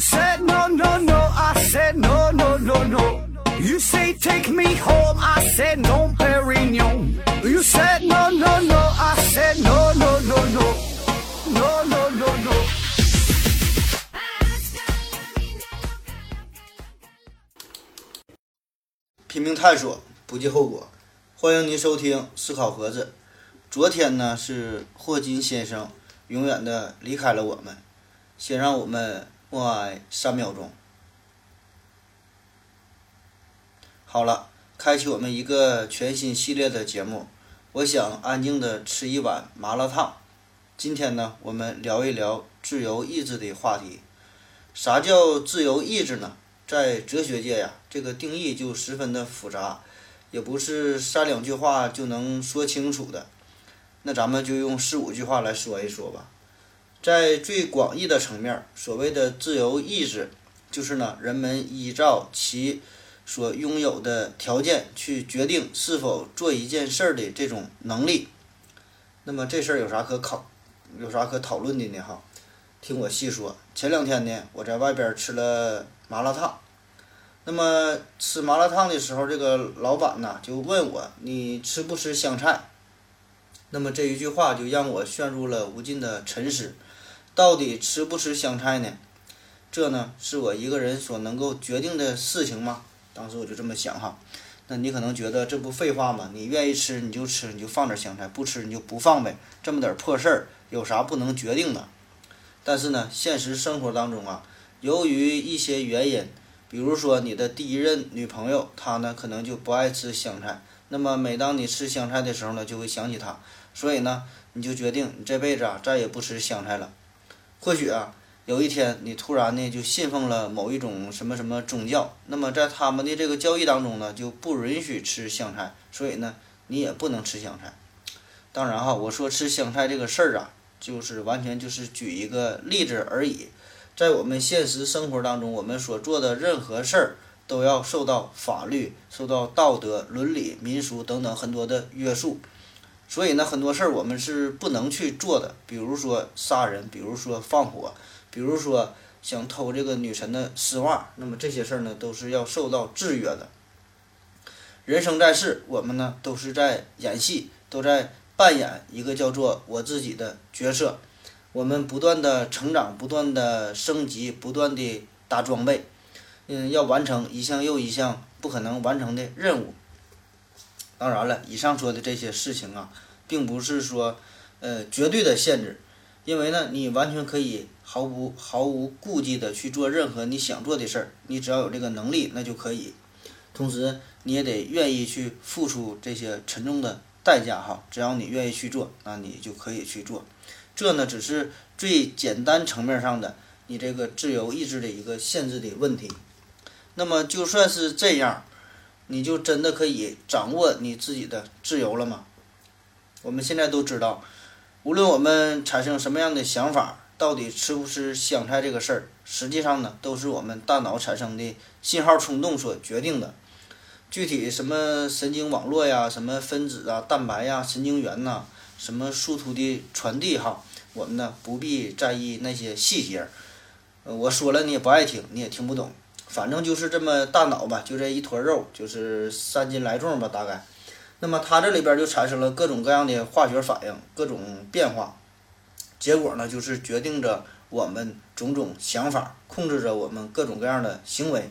said no no no, I said no no no no. You say take me home, I said no, Perignon. You said no no no, I said no no no no, no no no no. 拼命探索，不计后果。欢迎您收听思考盒子。昨天呢是霍金先生永远的离开了我们，先让我们默哀三秒钟。好了，开启我们一个全新系列的节目。我想安静的吃一碗麻辣烫。今天呢，我们聊一聊自由意志的话题。啥叫自由意志呢？在哲学界呀，这个定义就十分的复杂，也不是三两句话就能说清楚的。那咱们就用四五句话来说一说吧。在最广义的层面，所谓的自由意志，就是呢人们依照其所拥有的条件去决定是否做一件事儿的这种能力。那么这事儿有啥可考，有啥可讨论的呢？哈，听我细说。前两天呢，我在外边吃了麻辣烫。那么吃麻辣烫的时候，这个老板呢就问我：“你吃不吃香菜？”那么这一句话就让我陷入了无尽的沉思。到底吃不吃香菜呢？这呢是我一个人所能够决定的事情吗？当时我就这么想哈。那你可能觉得这不废话吗？你愿意吃你就吃，你就放点香菜；不吃你就不放呗。这么点破事儿有啥不能决定的？但是呢，现实生活当中啊，由于一些原因。比如说，你的第一任女朋友，她呢可能就不爱吃香菜。那么，每当你吃香菜的时候呢，就会想起她。所以呢，你就决定你这辈子啊再也不吃香菜了。或许啊，有一天你突然呢就信奉了某一种什么什么宗教，那么在他们的这个教义当中呢就不允许吃香菜，所以呢你也不能吃香菜。当然哈，我说吃香菜这个事儿啊，就是完全就是举一个例子而已。在我们现实生活当中，我们所做的任何事儿都要受到法律、受到道德、伦理、民俗等等很多的约束。所以呢，很多事儿我们是不能去做的，比如说杀人，比如说放火，比如说想偷这个女神的丝袜。那么这些事儿呢，都是要受到制约的。人生在世，我们呢都是在演戏，都在扮演一个叫做我自己的角色。我们不断的成长，不断的升级，不断的打装备，嗯，要完成一项又一项不可能完成的任务。当然了，以上说的这些事情啊，并不是说呃绝对的限制，因为呢，你完全可以毫无毫无顾忌的去做任何你想做的事儿，你只要有这个能力，那就可以。同时，你也得愿意去付出这些沉重的代价哈，只要你愿意去做，那你就可以去做。这呢，只是最简单层面上的你这个自由意志的一个限制的问题。那么，就算是这样，你就真的可以掌握你自己的自由了吗？我们现在都知道，无论我们产生什么样的想法，到底吃不吃香菜这个事儿，实际上呢，都是我们大脑产生的信号冲动所决定的。具体什么神经网络呀，什么分子啊、蛋白呀、神经元呐，什么殊途的传递哈。我们呢不必在意那些细节，呃，我说了你也不爱听，你也听不懂，反正就是这么大脑吧，就这一坨肉，就是三斤来重吧，大概。那么它这里边就产生了各种各样的化学反应，各种变化，结果呢就是决定着我们种种想法，控制着我们各种各样的行为。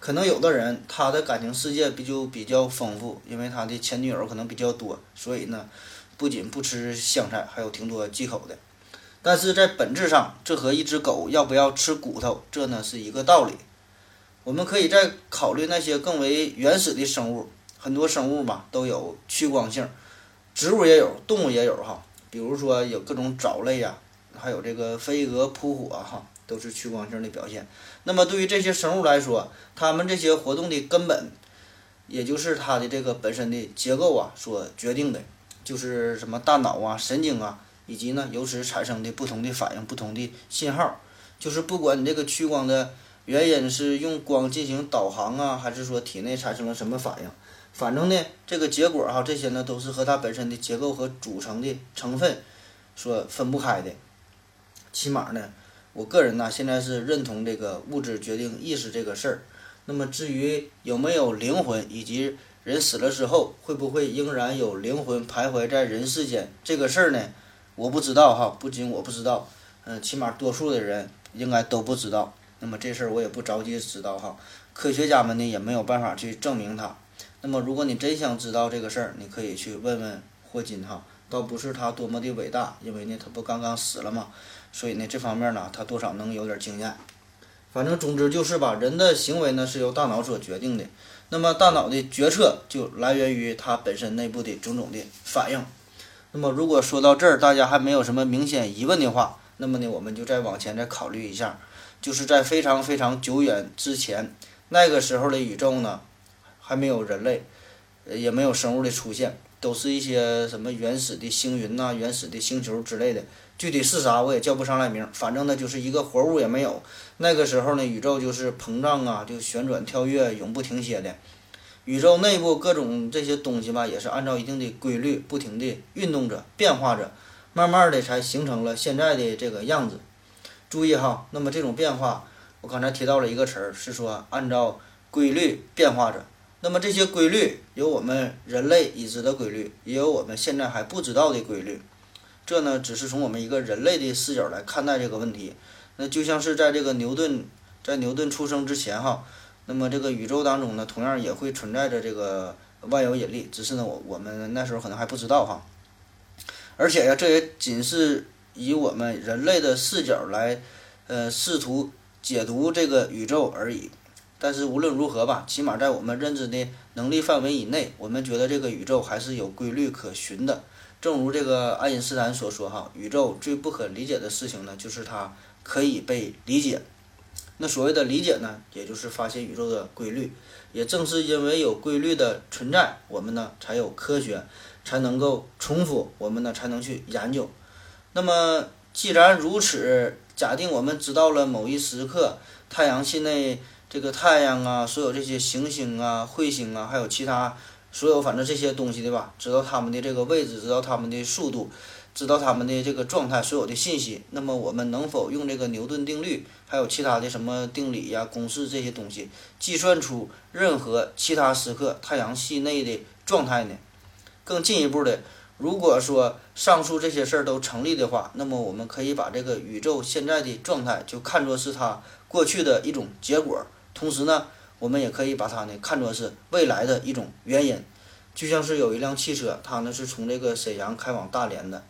可能有的人他的感情世界比就比较丰富，因为他的前女友可能比较多，所以呢。不仅不吃香菜，还有挺多忌口的。但是在本质上，这和一只狗要不要吃骨头，这呢是一个道理。我们可以再考虑那些更为原始的生物，很多生物嘛都有趋光性，植物也有，动物也有哈。比如说有各种藻类呀，还有这个飞蛾扑火哈，都是趋光性的表现。那么对于这些生物来说，它们这些活动的根本，也就是它的这个本身的结构啊所决定的。就是什么大脑啊、神经啊，以及呢由此产生的不同的反应、不同的信号。就是不管你这个趋光的原因是用光进行导航啊，还是说体内产生了什么反应，反正呢这个结果哈，这些呢都是和它本身的结构和组成的成分所分不开的。起码呢，我个人呢，现在是认同这个物质决定意识这个事儿。那么至于有没有灵魂，以及人死了之后会不会仍然有灵魂徘徊在人世间这个事儿呢？我不知道哈，不仅我不知道，嗯，起码多数的人应该都不知道。那么这事儿我也不着急知道哈，科学家们呢也没有办法去证明它。那么如果你真想知道这个事儿，你可以去问问霍金哈，倒不是他多么的伟大，因为呢他不刚刚死了嘛，所以呢这方面呢他多少能有点经验。反正总之就是吧，人的行为呢是由大脑所决定的，那么大脑的决策就来源于它本身内部的种种的反应。那么如果说到这儿，大家还没有什么明显疑问的话，那么呢我们就再往前再考虑一下。就是在非常非常久远之前，那个时候的宇宙呢，还没有人类，也没有生物的出现，都是一些什么原始的星云呐、原始的星球之类的。具体是啥我也叫不上来名，反正呢就是一个活物也没有。那个时候呢，宇宙就是膨胀啊，就旋转跳跃，永不停歇的。宇宙内部各种这些东西吧，也是按照一定的规律，不停地运动着、变化着，慢慢的才形成了现在的这个样子。注意哈，那么这种变化，我刚才提到了一个词儿，是说按照规律变化着。那么这些规律有我们人类已知的规律，也有我们现在还不知道的规律。这呢，只是从我们一个人类的视角来看待这个问题。那就像是在这个牛顿在牛顿出生之前哈，那么这个宇宙当中呢，同样也会存在着这个万有引力，只是呢，我我们那时候可能还不知道哈。而且呀，这也仅是。以我们人类的视角来，呃，试图解读这个宇宙而已。但是无论如何吧，起码在我们认知的能力范围以内，我们觉得这个宇宙还是有规律可循的。正如这个爱因斯坦所说：“哈，宇宙最不可理解的事情呢，就是它可以被理解。”那所谓的理解呢，也就是发现宇宙的规律。也正是因为有规律的存在，我们呢才有科学，才能够重复，我们呢才能去研究。那么，既然如此，假定我们知道了某一时刻，太阳系内这个太阳啊，所有这些行星啊、彗星啊，还有其他所有反正这些东西的吧，知道它们的这个位置，知道它们的速度，知道它们的这个状态，所有的信息。那么，我们能否用这个牛顿定律，还有其他的什么定理呀、公式这些东西，计算出任何其他时刻太阳系内的状态呢？更进一步的。如果说上述这些事儿都成立的话，那么我们可以把这个宇宙现在的状态就看作是它过去的一种结果，同时呢，我们也可以把它呢看作是未来的一种原因。就像是有一辆汽车，它呢是从这个沈阳开往大连的，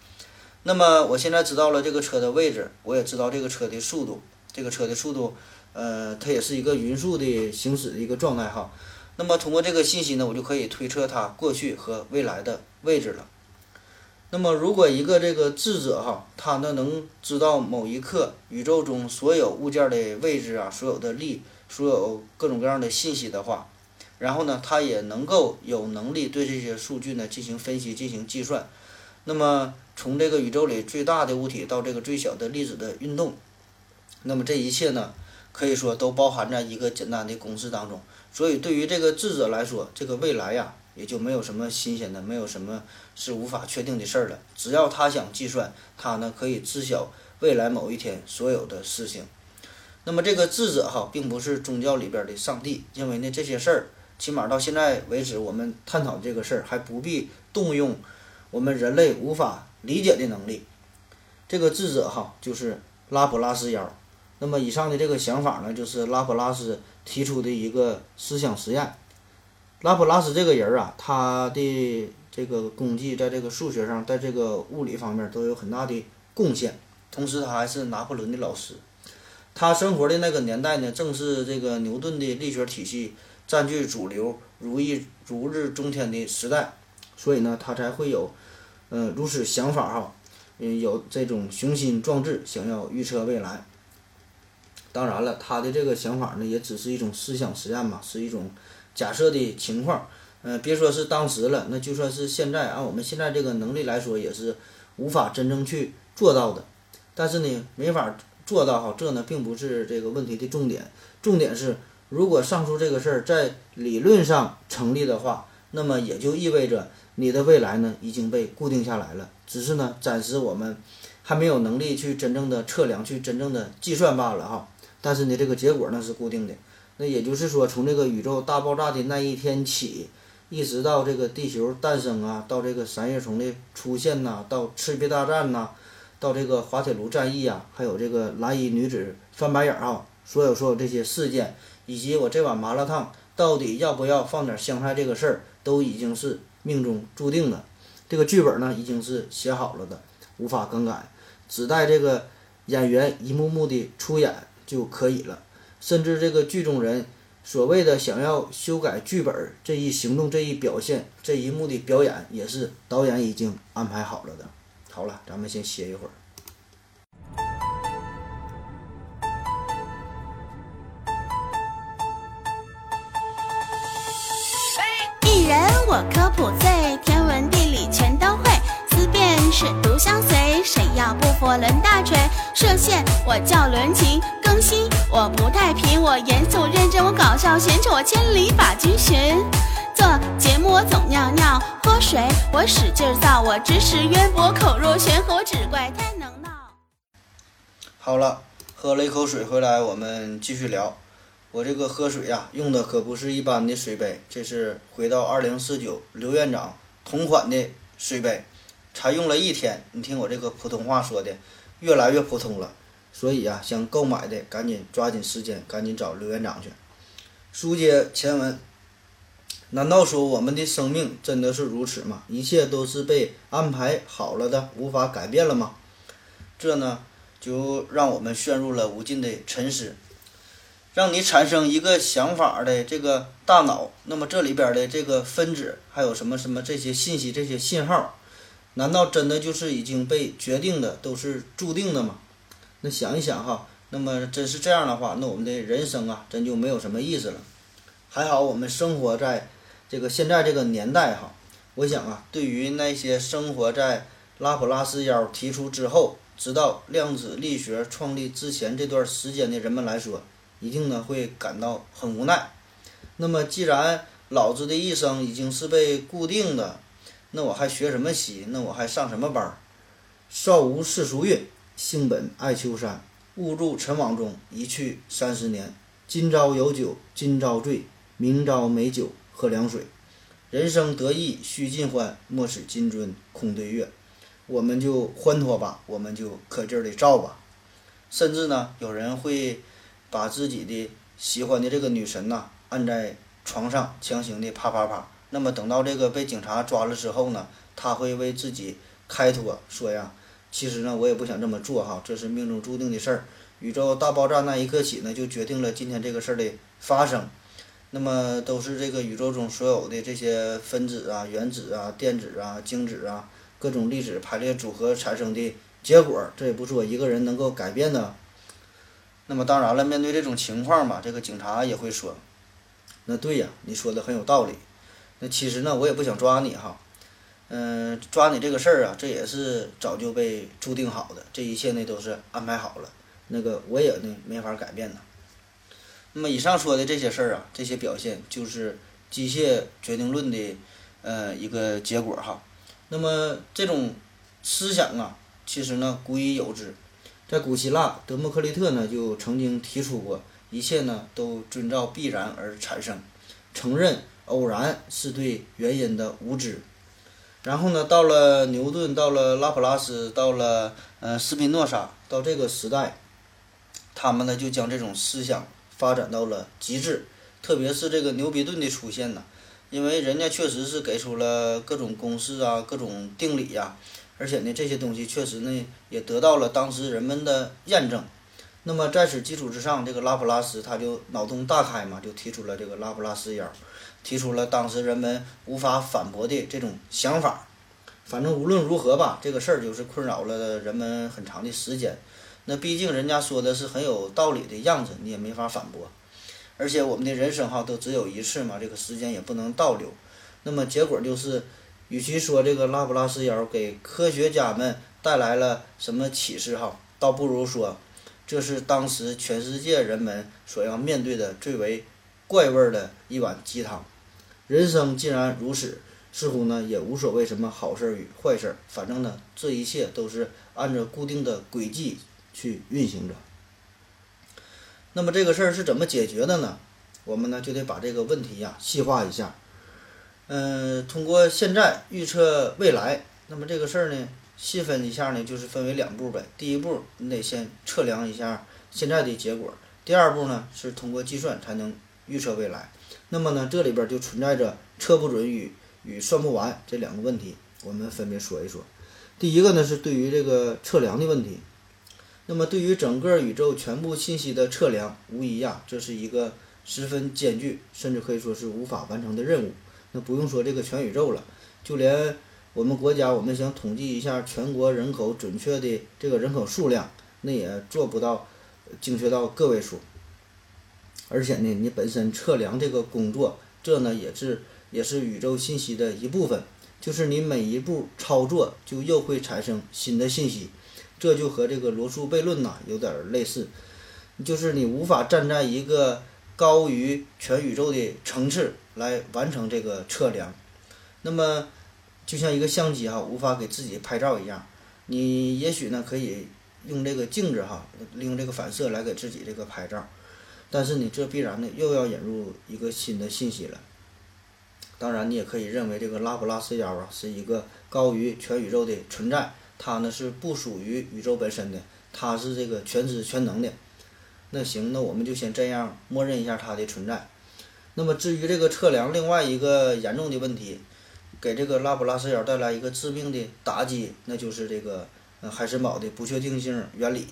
那么我现在知道了这个车的位置，我也知道这个车的速度，这个车的速度，呃，它也是一个匀速的行驶的一个状态哈。那么通过这个信息呢，我就可以推测它过去和未来的位置了。那么，如果一个这个智者哈，他呢能知道某一刻宇宙中所有物件的位置啊，所有的力，所有各种各样的信息的话，然后呢，他也能够有能力对这些数据呢进行分析、进行计算。那么，从这个宇宙里最大的物体到这个最小的粒子的运动，那么这一切呢，可以说都包含在一个简单的公式当中。所以，对于这个智者来说，这个未来呀。也就没有什么新鲜的，没有什么是无法确定的事儿了。只要他想计算，他呢可以知晓未来某一天所有的事情。那么这个智者哈，并不是宗教里边的上帝，因为呢这些事儿，起码到现在为止，我们探讨这个事儿还不必动用我们人类无法理解的能力。这个智者哈，就是拉普拉斯妖。那么以上的这个想法呢，就是拉普拉斯提出的一个思想实验。拉普拉斯这个人啊，他的这个功绩在这个数学上，在这个物理方面都有很大的贡献。同时，他还是拿破仑的老师。他生活的那个年代呢，正是这个牛顿的力学体系占据主流、如意如日中天的时代，所以呢，他才会有嗯如此想法哈，嗯有这种雄心壮志，想要预测未来。当然了，他的这个想法呢，也只是一种思想实验嘛，是一种。假设的情况，嗯，别说是当时了，那就算是现在，按我们现在这个能力来说，也是无法真正去做到的。但是呢，没法做到哈，这呢并不是这个问题的重点。重点是，如果上述这个事儿在理论上成立的话，那么也就意味着你的未来呢已经被固定下来了。只是呢，暂时我们还没有能力去真正的测量、去真正的计算罢了哈。但是呢，这个结果呢是固定的。那也就是说，从这个宇宙大爆炸的那一天起，一直到这个地球诞生啊，到这个三叶虫的出现呐，到赤壁大战呐，到这个滑铁卢战役啊，还有这个蓝衣女子翻白眼啊，所有所有这些事件，以及我这碗麻辣烫到底要不要放点香菜这个事儿，都已经是命中注定的。这个剧本呢，已经是写好了的，无法更改，只待这个演员一幕幕的出演就可以了。甚至这个剧中人所谓的想要修改剧本这一行动、这一表现、这一幕的表演，也是导演已经安排好了的。好了，咱们先歇一会儿。艺人我科普最，天文地理全都会，思辨是独相随，谁要不服抡大锤。射线我叫伦琴，更新我不太平，我严肃认真，我搞笑闲扯，我千里把军寻。做节目我总尿尿，喝水我使劲造，我知识渊博，口若悬河，只怪太能闹。好了，喝了一口水回来，我们继续聊。我这个喝水呀、用的可不是一般的水杯，这是回到二零四九刘院长同款的水杯，才用了一天。你听我这个普通话说的，越来越普通了。所以啊、想购买的赶紧抓紧时间，赶紧找刘院长去。书接前文，难道说我们的生命真的是如此吗？一切都是被安排好了的，无法改变了吗？这呢，就让我们陷入了无尽的沉思。让你产生一个想法的这个大脑，那么这里边的这个分子还有什么什么这些信息、这些信号，难道真的就是已经被决定的，都是注定的吗？那想一想哈，那么真是这样的话，那我们的人生啊，真就没有什么意思了。还好我们生活在这个现在这个年代哈，我想啊，对于那些生活在拉普拉斯妖提出之后，直到量子力学创立之前这段时间的人们来说，一定呢会感到很无奈。那么既然老子的一生已经是被固定的，那我还学什么习？那我还上什么班儿？少无世俗韵，性本爱丘山。误入尘网中，一去三十年。今朝有酒今朝醉，明朝没酒喝凉水。人生得意须尽欢，莫使金樽空对月。我们就欢脱吧，我们就可劲儿的造吧。甚至呢，有人会把自己的喜欢的这个女神呐按在床上，强行的啪啪啪。那么等到这个被警察抓了之后呢，他会为自己开脱，说呀，其实呢我也不想这么做哈，这是命中注定的事儿。宇宙大爆炸那一刻起呢，就决定了今天这个事儿的发生。那么都是这个宇宙中所有的这些分子啊、原子啊、电子啊、精子啊，各种粒子排列组合产生的结果，这也不是我一个人能够改变的。那么当然了，面对这种情况嘛，这个警察也会说：“那对呀，你说的很有道理。那其实呢，我也不想抓你哈，嗯、抓你这个事儿啊，这也是早就被注定好的，这一切呢都是安排好了。那个我也呢没法改变的。那么以上说的这些事儿啊，这些表现就是机械决定论的呃一个结果哈。那么这种思想啊，其实呢古已有之，在古希腊，德谟克利特呢就曾经提出过，一切呢都遵照必然而产生，承认偶然是对原因的无知。然后呢，到了牛顿，到了拉普拉斯，到了呃斯宾诺莎，到这个时代，他们呢就将这种思想发展到了极致，特别是这个牛逼顿的出现呢，因为人家确实是给出了各种公式啊、各种定理呀、而且呢这些东西确实呢也得到了当时人们的验证。那么在此基础之上，这个拉普拉斯他就脑洞大开嘛，就提出了这个拉普拉斯妖，提出了当时人们无法反驳的这种想法。反正无论如何吧，这个事儿就是困扰了人们很长的时间。那毕竟人家说的是很有道理的样子，你也没法反驳。而且我们的人生哈都只有一次嘛，这个时间也不能倒流。那么结果就是，与其说这个拉普拉斯妖给科学家们带来了什么启示哈，倒不如说，这是当时全世界人们所要面对的最为怪味儿的一碗鸡汤。人生既然如此，似乎呢也无所谓什么好事与坏事，反正呢这一切都是按照固定的轨迹去运行着。那么这个事儿是怎么解决的呢？我们呢就得把这个问题呀细化一下。嗯，通过现在预测未来，那么这个事儿呢细分一下呢，就是分为两步呗。第一步，你得先测量一下现在的结果；第二步呢是通过计算才能预测未来。那么呢这里边就存在着测不准与与算不完这两个问题，我们分别说一说。第一个呢是对于这个测量的问题。那么对于整个宇宙全部信息的测量，无疑呀这是一个十分艰巨，甚至可以说是无法完成的任务。那不用说这个全宇宙了，就连我们国家，我们想统计一下全国人口准确的这个人口数量，那也做不到精确到个位数。而且呢，你本身测量这个工作，这呢也是也是宇宙信息的一部分，就是你每一步操作，就又会产生新的信息，这就和这个罗素悖论呐有点类似，就是你无法站在一个高于全宇宙的层次来完成这个测量，那么就像一个相机哈，无法给自己拍照一样，你也许呢可以用这个镜子哈，利用这个反射来给自己这个拍照。但是你这必然呢又要引入一个新的信息了。当然，你也可以认为这个拉普拉斯妖啊是一个高于全宇宙的存在，它呢是不属于宇宙本身的，它是这个全知全能的。那行，那我们就先这样默认一下它的存在。那么至于这个测量另外一个严重的问题，给这个拉普拉斯妖带来一个致命的打击，那就是这个海森堡的不确定性原理。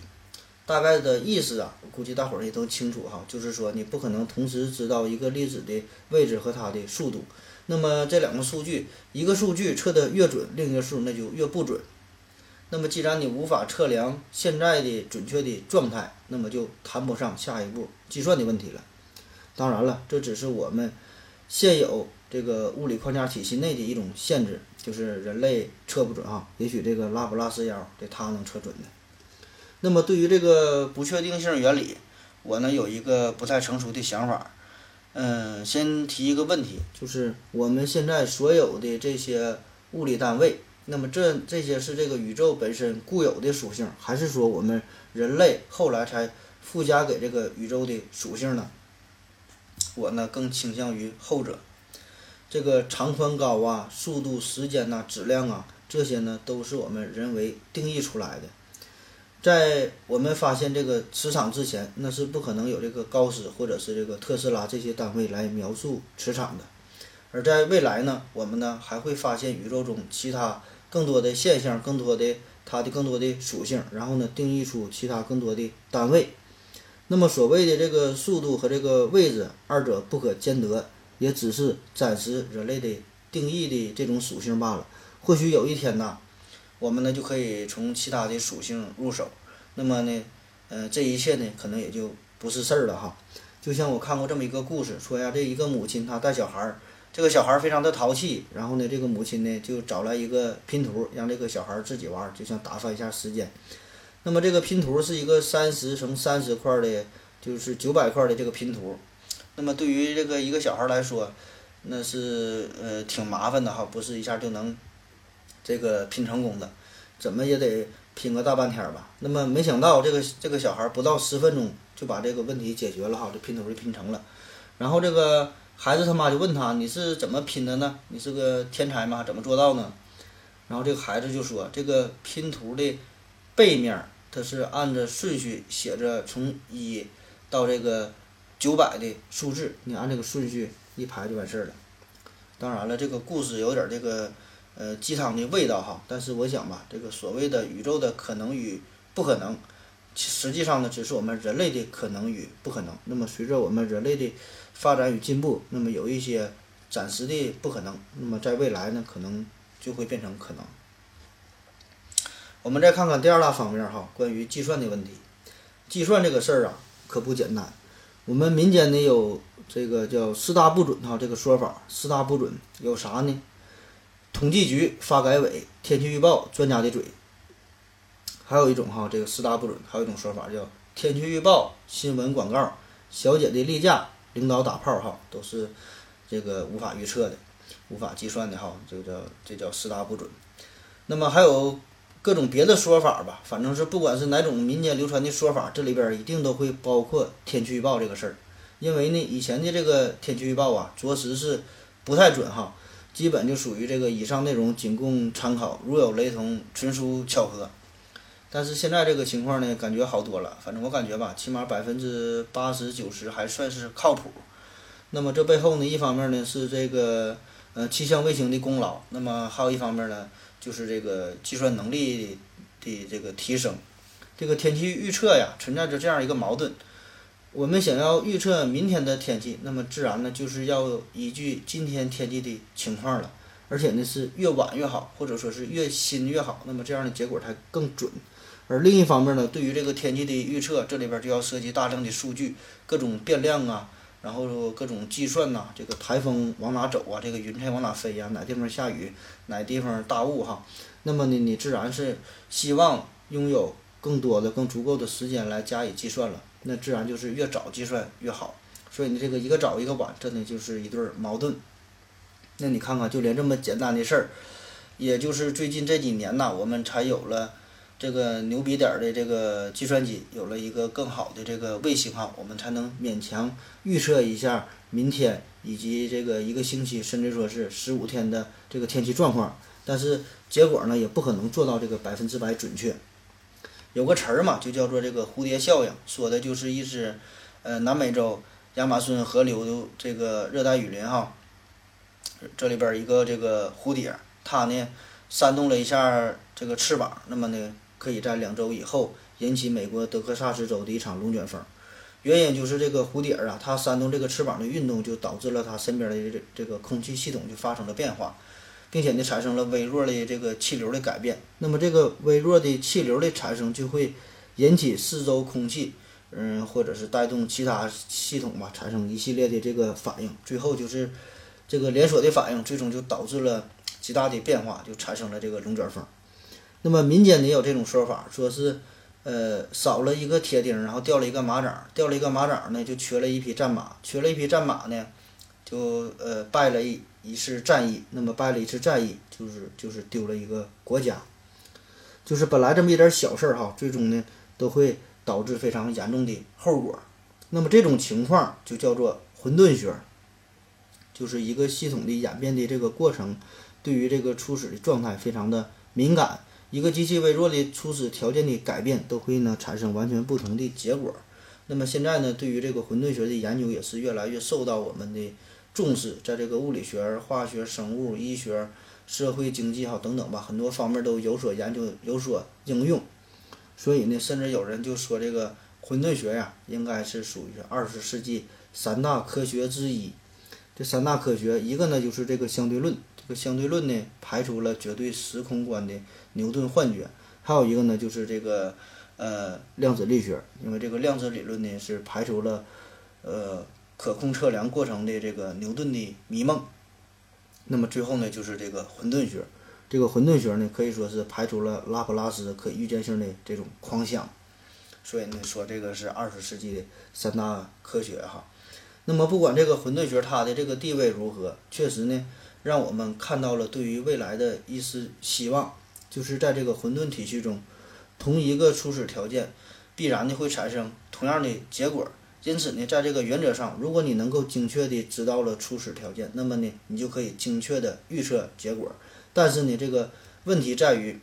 大概的意思啊，估计大伙儿也都清楚哈，就是说你不可能同时知道一个粒子的位置和它的速度。那么这两个数据，一个数据测得越准，另一个数那就越不准。那么既然你无法测量现在的准确的状态，那么就谈不上下一步计算的问题了。当然了，这只是我们现有这个物理框架体系内的一种限制，就是人类测不准哈。也许这个拉普拉斯妖这他能测准的。那么对于这个不确定性原理，我呢有一个不太成熟的想法。嗯，先提一个问题，就是我们现在所有的这些物理单位，那么这这些是这个宇宙本身固有的属性，还是说我们人类后来才附加给这个宇宙的属性呢？我呢更倾向于后者。这个长宽高啊、速度、时间呐、质量啊，这些呢都是我们人为定义出来的。在我们发现这个磁场之前，那是不可能有这个高斯或者是这个特斯拉这些单位来描述磁场的。而在未来呢，我们呢还会发现宇宙中其他更多的现象，更多的它的更多的属性，然后呢定义出其他更多的单位。那么所谓的这个速度和这个位置，二者不可兼得，也只是暂时人类的定义的这种属性罢了。或许有一天呢。我们呢就可以从其他的属性入手，那么呢，呃，这一切呢可能也就不是事儿了哈。就像我看过这么一个故事，说呀，这一个母亲她带小孩儿，这个小孩儿非常的淘气，然后呢，这个母亲呢就找来一个拼图，让这个小孩儿自己玩，就想打发一下时间。那么这个拼图是一个三十乘三十块的，就是九百块的这个拼图。那么对于这个一个小孩来说，那是呃挺麻烦的哈，不是一下就能。这个拼成功的，怎么也得拼个大半天吧。那么没想到，这个这个小孩不到十分钟就把这个问题解决了哈，这拼图就拼成了。然后这个孩子他妈就问他：“你是怎么拼的呢？你是个天才吗？怎么做到呢？”然后这个孩子就说：“这个拼图的背面，它是按着顺序写着从一到这个九百的数字，你按这个顺序一排就完事儿了。”当然了，这个故事有点这个。呃，鸡汤的味道哈，但是我想吧，这个所谓的宇宙的可能与不可能，实际上呢，只是我们人类的可能与不可能。那么随着我们人类的发展与进步，那么有一些暂时的不可能，那么在未来呢，可能就会变成可能。我们再看看第二大方面哈，关于计算的问题。计算这个事儿啊，可不简单。我们民间呢有这个叫四大不准哈，这个说法，四大不准有啥呢？统计局、发改委、天气预报专家的嘴，还有一种哈，这个四大不准，还有一种说法叫天气预报、新闻广告、小姐的例假、领导打炮哈，都是这个无法预测的。无法计算的哈，这个叫这叫四大不准。那么还有各种别的说法吧，反正是不管是哪种民间流传的说法，这里边一定都会包括天气预报这个事儿。因为呢，以前的这个天气预报啊，着实是不太准哈，基本就属于这个以上内容仅供参考，如有雷同，纯属巧合。但是现在这个情况呢，感觉好多了。反正我感觉吧，起码百分之八十九十还算是靠谱。那么这背后呢，一方面呢是这个呃气象卫星的功劳，那么还有一方面呢就是这个计算能力的这个提升。这个天气预测呀，存在着这样一个矛盾。我们想要预测明天的天气，那么自然呢就是要依据今天天气的情况了，而且呢是越晚越好，或者说是越新越好，那么这样的结果才更准。而另一方面呢，对于这个天气的预测，这里边就要涉及大量的数据，各种变量啊，然后各种计算呐，这个台风往哪走啊，这个云彩往哪飞呀，哪地方下雨，哪地方大雾哈，那么呢，你自然是希望拥有更多的、更足够的时间来加以计算了。那自然就是越早计算越好，所以你这个一个早一个晚，真的就是一对矛盾。那你看看，就连这么简单的事儿，也就是最近这几年呐，我们才有了这个牛逼点儿的这个计算机，有了一个更好的这个卫星哈，我们才能勉强预测一下明天以及这个一个星期，甚至说是十五天的这个天气状况。但是结果呢，也不可能做到这个百分之百准确。有个词儿嘛，就叫做这个蝴蝶效应，说的就是一只，呃，南美洲亚马逊河流的这个热带雨林哈，这里边一个这个蝴蝶，它呢扇动了一下这个翅膀，那么呢可以在两周以后引起美国德克萨斯州的一场龙卷风，原因就是这个蝴蝶啊，它扇动这个翅膀的运动，就导致了它身边的这这个空气系统就发生了变化。并且呢，产生了微弱的这个气流的改变。那么这个微弱的气流的产生，就会引起四周空气，嗯，或者是带动其他系统吧，产生一系列的这个反应。最后就是这个连锁的反应，最终就导致了极大的变化，就产生了这个龙卷风。那么民间也有这种说法，说是呃少了一个铁钉，然后掉了一个马掌，掉了一个马掌呢，就缺了一匹战马，缺了一匹战马呢，就呃败了一。一次战役，那么败了一次战役，就是就是丢了一个国家，就是本来这么一点小事儿哈，最终呢都会导致非常严重的后果。那么这种情况就叫做混沌学，就是一个系统的演变的这个过程，对于这个初始的状态非常的敏感，一个极其微弱的初始条件的改变都会呢产生完全不同的结果。那么现在呢，对于这个混沌学的研究也是越来越受到我们的。重视在这个物理学、化学、生物、医学、社会经济哈等等吧，很多方面都有所研究、有所应用。所以呢，甚至有人就说这个混沌学呀，应该是属于二十世纪三大科学之一。这三大科学，一个呢就是这个相对论，这个相对论呢排除了绝对时空观的牛顿幻觉；还有一个呢就是这个呃量子力学，因为这个量子理论呢是排除了呃。可控测量过程的这个牛顿的迷梦，那么最后呢，就是这个混沌学。这个混沌学呢，可以说是排除了拉普拉斯可预见性的这种框想。所以呢，说这个是二十世纪的三大科学哈。那么不管这个混沌学它的这个地位如何，确实呢，让我们看到了对于未来的一丝希望，就是在这个混沌体系中，同一个初始条件，必然的会产生同样的结果。因此呢，在这个原则上，如果你能够精确地知道了初始条件，那么呢，你就可以精确地预测结果。但是呢，这个问题在于，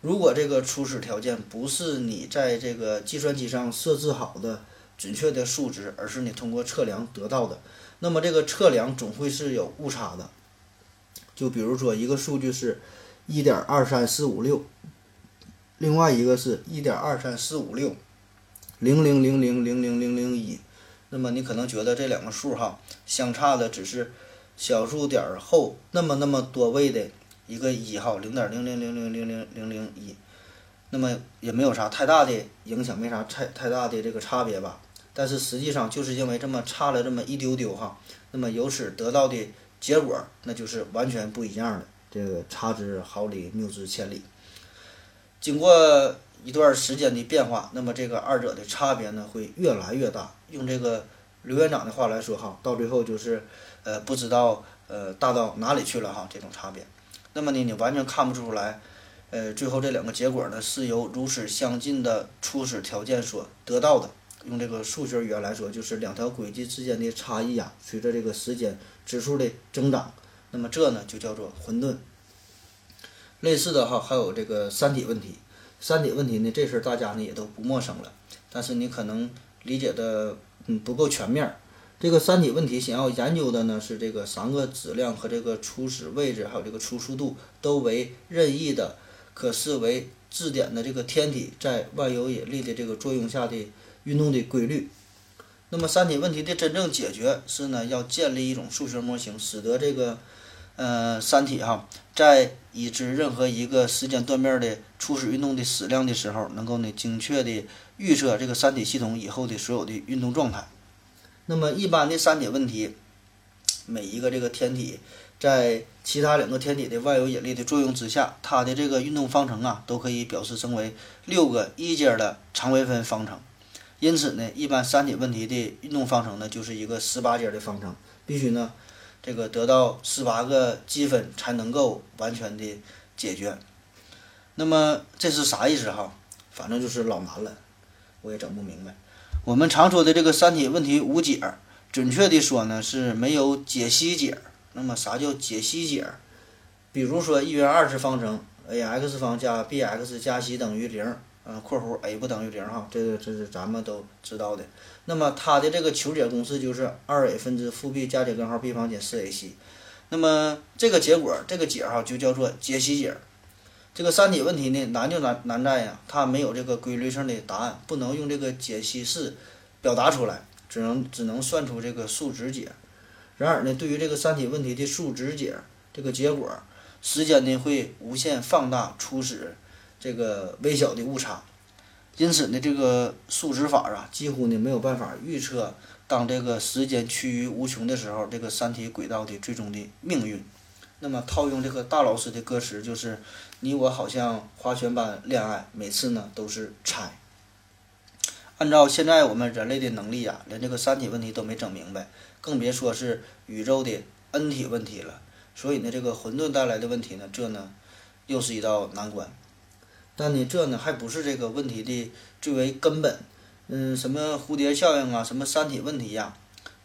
如果这个初始条件不是你在这个计算机上设置好的准确的数值，而是你通过测量得到的，那么这个测量总会是有误差的。就比如说一个数据是一点二三四五六，另外一个是一点二三四五六。零零零零零零零零一，那么你可能觉得这两个数哈相差的只是小数点后那么那么多位的一个一号零点零零零零零零零零一，那么也没有啥太大的影响，没啥太太大的这个差别吧。但是实际上就是因为这么差了这么一丢丢哈，那么由此得到的结果那就是完全不一样的，这个差之毫厘，谬之千里。经过。一段时间的变化，那么这个二者的差别呢会越来越大。用这个刘院长的话来说哈，到最后就是，呃，不知道呃大到哪里去了哈，这种差别。那么呢，你完全看不出来，呃，最后这两个结果呢是由如此相近的初始条件所得到的。用这个数学语言来说，就是两条轨迹之间的差异呀，随着这个时间指数的增长，那么这呢就叫做混沌。类似的哈，还有这个三体问题。三体问题呢，这事儿大家呢也都不陌生了，但是你可能理解的嗯不够全面。这个三体问题想要研究的呢是这个三个质量和这个初始位置，还有这个初速度都为任意的，可视为质点的这个天体在万有引力的这个作用下的运动的规律。那么三体问题的真正解决是呢要建立一种数学模型，使得这个。呃，三体哈，在已知任何一个时间断面的初始运动的矢量的时候，能够呢精确的预测这个三体系统以后的所有的运动状态。那么一般的三体问题，每一个这个天体在其他两个天体的万有引力的作用之下，它的这个运动方程啊，都可以表示成为六个一阶的常微分方程。因此呢，一般三体问题的运动方程呢，就是一个十八阶的方程，必须呢。这个得到十八个积分才能够完全的解决，那么这是啥意思哈？反正就是老难了，我也整不明白。我们常说的这个三体问题无解，准确的说呢是没有解析解。那么啥叫解析解？比如说一元二次方程，ax 方加 bx 加 c 等于零。嗯，括弧 a 不等于零哈，这个这是咱们都知道的。那么它的这个求解公式就是二 a 分之负 b 加减根号 b 方减四 ac。那么这个结果，这个解哈就叫做解析解。这个三体问题呢，难就难难在呀，它没有这个规律性的答案，不能用这个解析式表达出来，只能只能算出这个数值解。然而呢，对于这个三体问题的数值解，这个结果，时间呢会无限放大初始。这个微小的误差，因此呢，这个数值法啊，几乎呢没有办法预测当这个时间趋于无穷的时候，这个三体轨道的最终的命运。那么套用这个大老师的歌词，就是你我好像花拳般恋爱，每次呢都是猜。按照现在我们人类的能力啊，连这个三体问题都没整明白，更别说是宇宙的 N 体问题了。所以呢，这个混沌带来的问题呢，这呢又是一道难关。但你，这呢还不是这个问题的最为根本。嗯，什么蝴蝶效应啊，什么三体问题呀，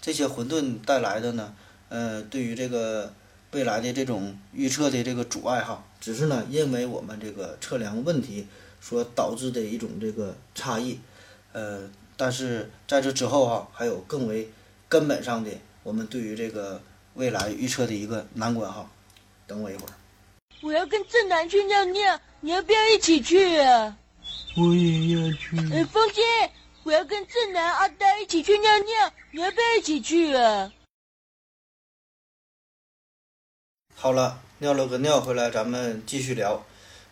这些混沌带来的呢，呃，对于这个未来的这种预测的这个阻碍哈，只是呢，因为我们这个测量问题所导致的一种这个差异。呃，但是在这之后哈，还有更为根本上的我们对于这个未来预测的一个难关哈。等我一会儿。我要跟正南去尿尿。你要不要一起去啊？我也要去。哎，风姐，我要跟正南、阿呆一起去尿尿，你要不要一起去啊？好了，尿了个尿回来，咱们继续聊。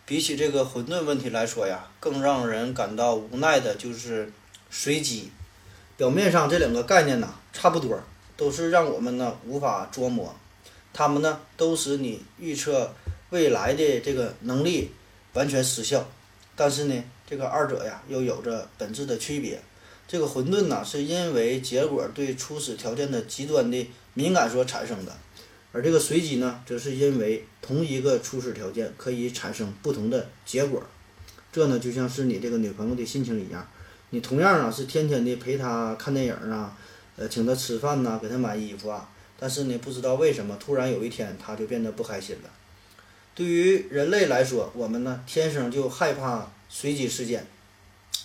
比起这个混沌问题来说呀，更让人感到无奈的就是随机。表面上这两个概念呢差不多，都是让我们呢无法捉摸。它们呢都使你预测未来的这个能力。完全失效，但是呢，这个二者呀又有着本质的区别。这个混沌呢，是因为结果对初始条件的极端的敏感所产生的，而这个随机呢，则是因为同一个初始条件可以产生不同的结果。这呢，就像是你这个女朋友的心情一样，你同样啊是天天的陪她看电影啊，呃，请她吃饭呐，给她买衣服啊，但是呢，不知道为什么，突然有一天她就变得不开心了。对于人类来说，我们呢天生就害怕随机事件，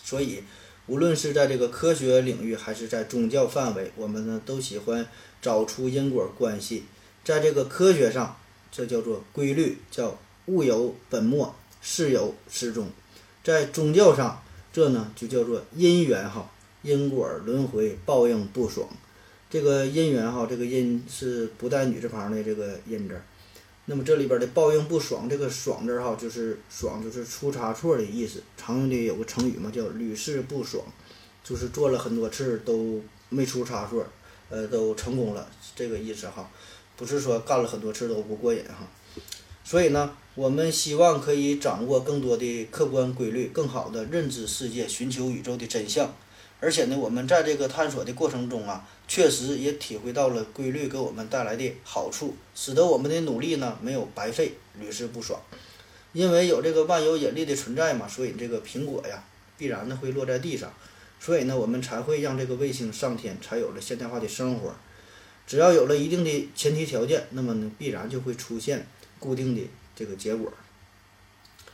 所以无论是在这个科学领域还是在宗教范围，我们呢都喜欢找出因果关系。在这个科学上，这叫做规律，叫物有本末，事有始终；在宗教上，这呢就叫做因缘哈，因果轮回，报应不爽。这个因缘哈，这个因是不带女字旁的这个因字。那么这里边的报应不爽，这个爽字哈，就是爽就是出差错的意思。常用的有个成语嘛，叫屡试不爽，就是做了很多次都没出差错，呃，都成功了这个意思哈，不是说干了很多次都不过瘾哈。所以呢，我们希望可以掌握更多的客观规律，更好的认知世界，寻求宇宙的真相。而且呢，我们在这个探索的过程中啊，确实也体会到了规律给我们带来的好处，使得我们的努力呢没有白费，屡试不爽。因为有这个万有引力的存在嘛，所以这个苹果呀必然呢会落在地上，所以呢我们才会让这个卫星上天，才有了现代化的生活。只要有了一定的前提条件，那么呢必然就会出现固定的这个结果。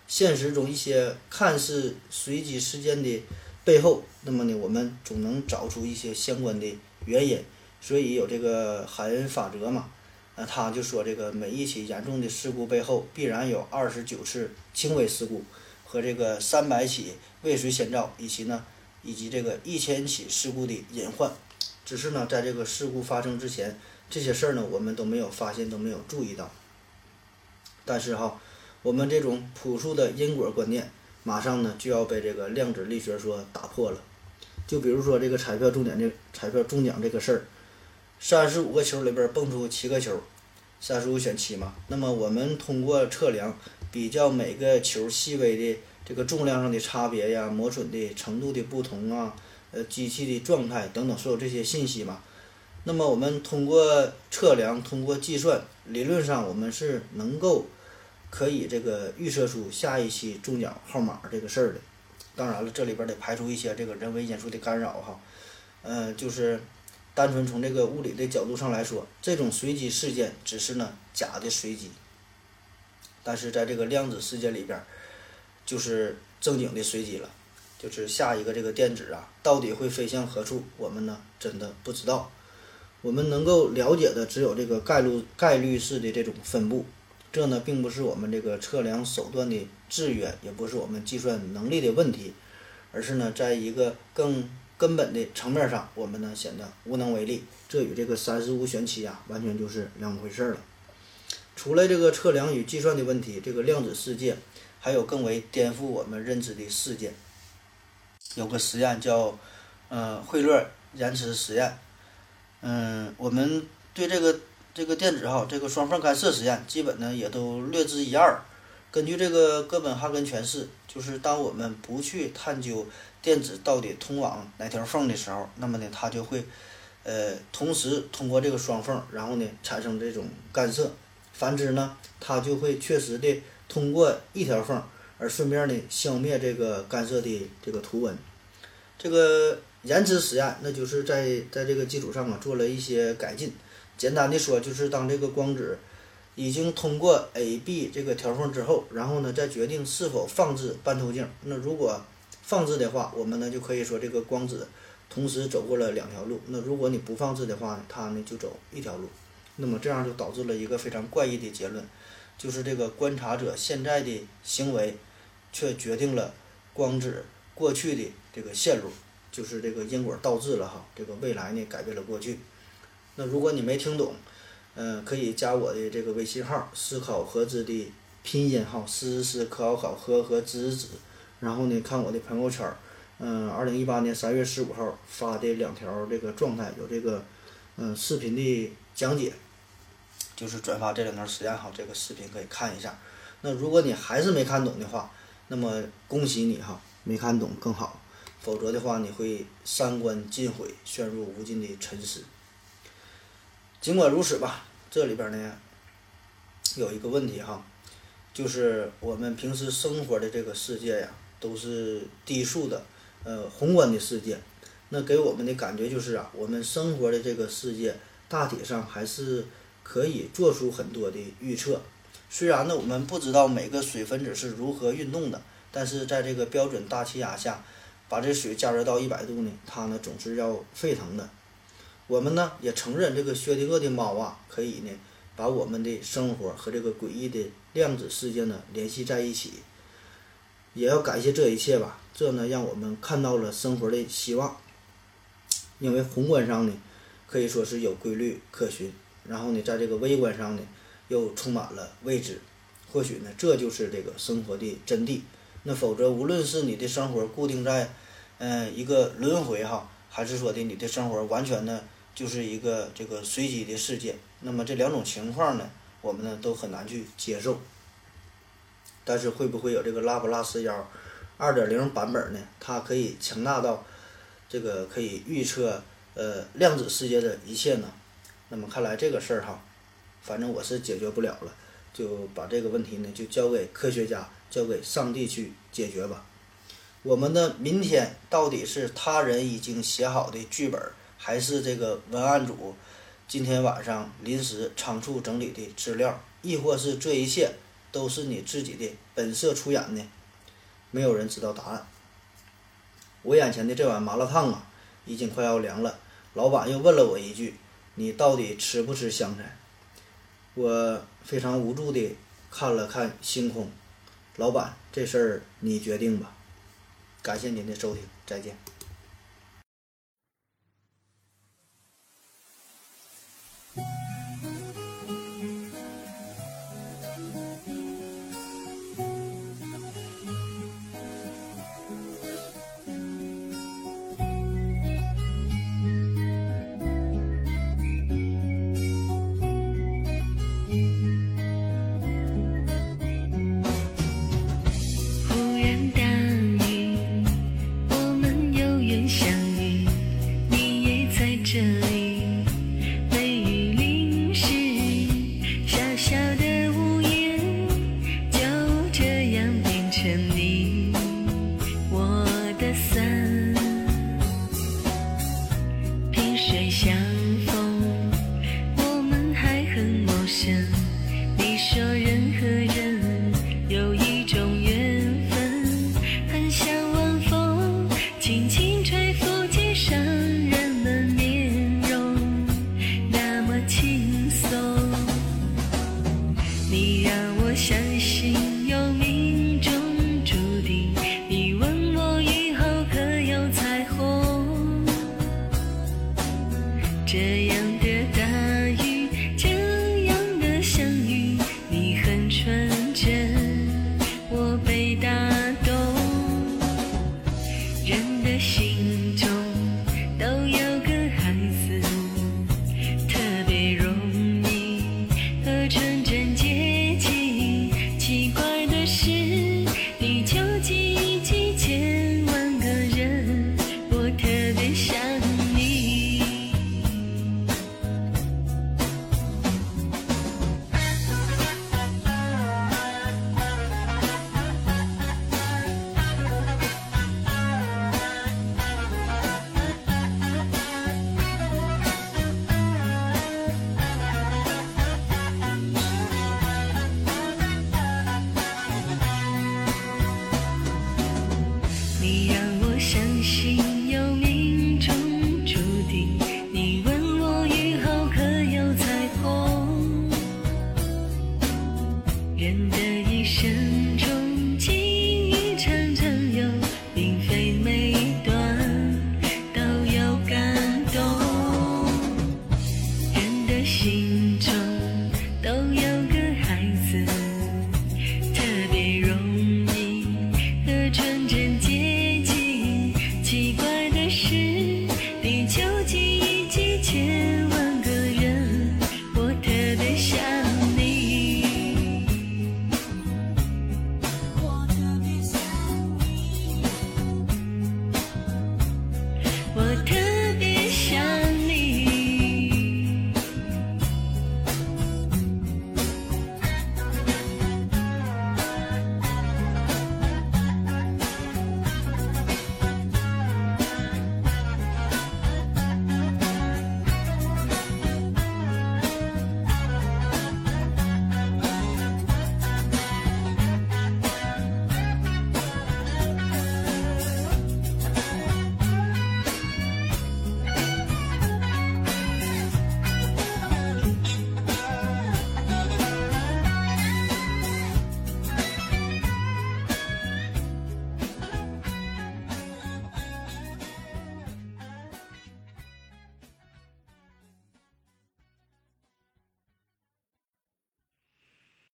现实中一些看似随机事件的背后，那么呢我们总能找出一些相关的原因，所以有这个海恩法则嘛。那他就说，这个每一起严重的事故背后，必然有二十九次轻微事故和这个三百起未遂先兆，以及呢，以及这个一千起事故的隐患。只是呢，在这个事故发生之前，这些事儿呢，我们都没有发现，都没有注意到。但是哈，我们这种朴素的因果观念，马上呢就要被这个量子力学所打破了。就比如说这个彩票中奖这彩票中奖这个事儿。三十五个球里边蹦出七个球，三十五选七嘛。那么我们通过测量，比较每个球细微的这个重量上的差别呀，磨损的程度的不同啊，呃，机器的状态等等，所有这些信息嘛。那么我们通过测量，通过计算，理论上我们是能够可以这个预测出下一期中奖号码这个事儿的。当然了，这里边得排除一些这个人为因素的干扰哈，嗯，就是。单纯从这个物理的角度上来说，这种随机事件只是呢假的随机，但是在这个量子世界里边，就是正经的随机了。就是下一个这个电子啊，到底会飞向何处，我们呢真的不知道。我们能够了解的只有这个概率概率式的这种分布，这呢并不是我们这个测量手段的制约，也不是我们计算能力的问题，而是呢在一个更。根本的层面上，我们呢显得无能为力，这与这个三十五选七啊，完全就是两回事儿了。除了这个测量与计算的问题，这个量子世界还有更为颠覆我们认知的事件。有个实验叫，呃，惠勒延迟实验。嗯，我们对这个这个电子哈，这个双缝干涉实验，基本呢也都略知一二。根据这个哥本哈根诠释，就是当我们不去探究。电子到底通往哪条缝的时候，那么呢，它就会，呃，同时通过这个双缝，然后呢，产生这种干涉。反之呢，它就会确实的通过一条缝，而顺便呢，消灭这个干涉的这个图文。这个延迟实验，那就是在在这个基础上啊，做了一些改进。简单的说，就是当这个光子已经通过 A、B 这个条缝之后，然后呢，再决定是否放置半透镜。那如果放置的话，我们呢就可以说这个光子同时走过了两条路。那如果你不放置的话呢，它呢就走一条路。那么这样就导致了一个非常怪异的结论，就是这个观察者现在的行为，却决定了光子过去的这个线路，就是这个因果倒置了哈。这个未来呢改变了过去。那如果你没听懂，嗯，可以加我的这个微信号“思考合资”的拼音哈，思思考考和和知知。然后呢，看我的朋友圈儿，嗯，二零一八年三月十五号发的两条这个状态，有这个嗯视频的讲解，就是转发这两条实验哈，这个视频可以看一下。那如果你还是没看懂的话，那么恭喜你哈，没看懂更好，否则的话你会三观尽毁，陷入无尽的沉思。尽管如此吧，这里边呢有一个问题哈，就是我们平时生活的这个世界呀。都是低速的，呃，宏观的世界，那给我们的感觉就是啊，我们生活的这个世界大体上还是可以做出很多的预测。虽然呢，我们不知道每个水分子是如何运动的，但是在这个标准大气压下，把这水加热到一百度呢，它呢总是要沸腾的。我们呢也承认，这个薛定谔的猫啊，可以呢把我们的生活和这个诡异的量子世界呢联系在一起。也要感谢这一切吧，这呢让我们看到了生活的希望。因为宏观上呢，可以说是有规律可循，然后呢，在这个微观上呢，又充满了未知。或许呢，这就是这个生活的真谛。那否则，无论是你的生活固定在，嗯，一个轮回哈，还是说的你的生活完全呢就是一个这个随机的事件，那么这两种情况呢，我们呢都很难去接受。但是会不会有这个拉普拉斯妖二点零版本呢？它可以强大到这个可以预测呃量子世界的一切呢？那么看来这个事儿哈，反正我是解决不了了，就把这个问题呢就交给科学家，交给上帝去解决吧。我们的明天到底是他人已经写好的剧本，还是这个文案组今天晚上临时仓促整理的资料，亦或是这一切都是你自己的本色出演呢？没有人知道答案。我眼前的这碗麻辣烫啊，已经快要凉了。老板又问了我一句：“你到底吃不吃香菜？”我非常无助地看了看星空。老板，这事儿你决定吧。感谢您的收听，再见。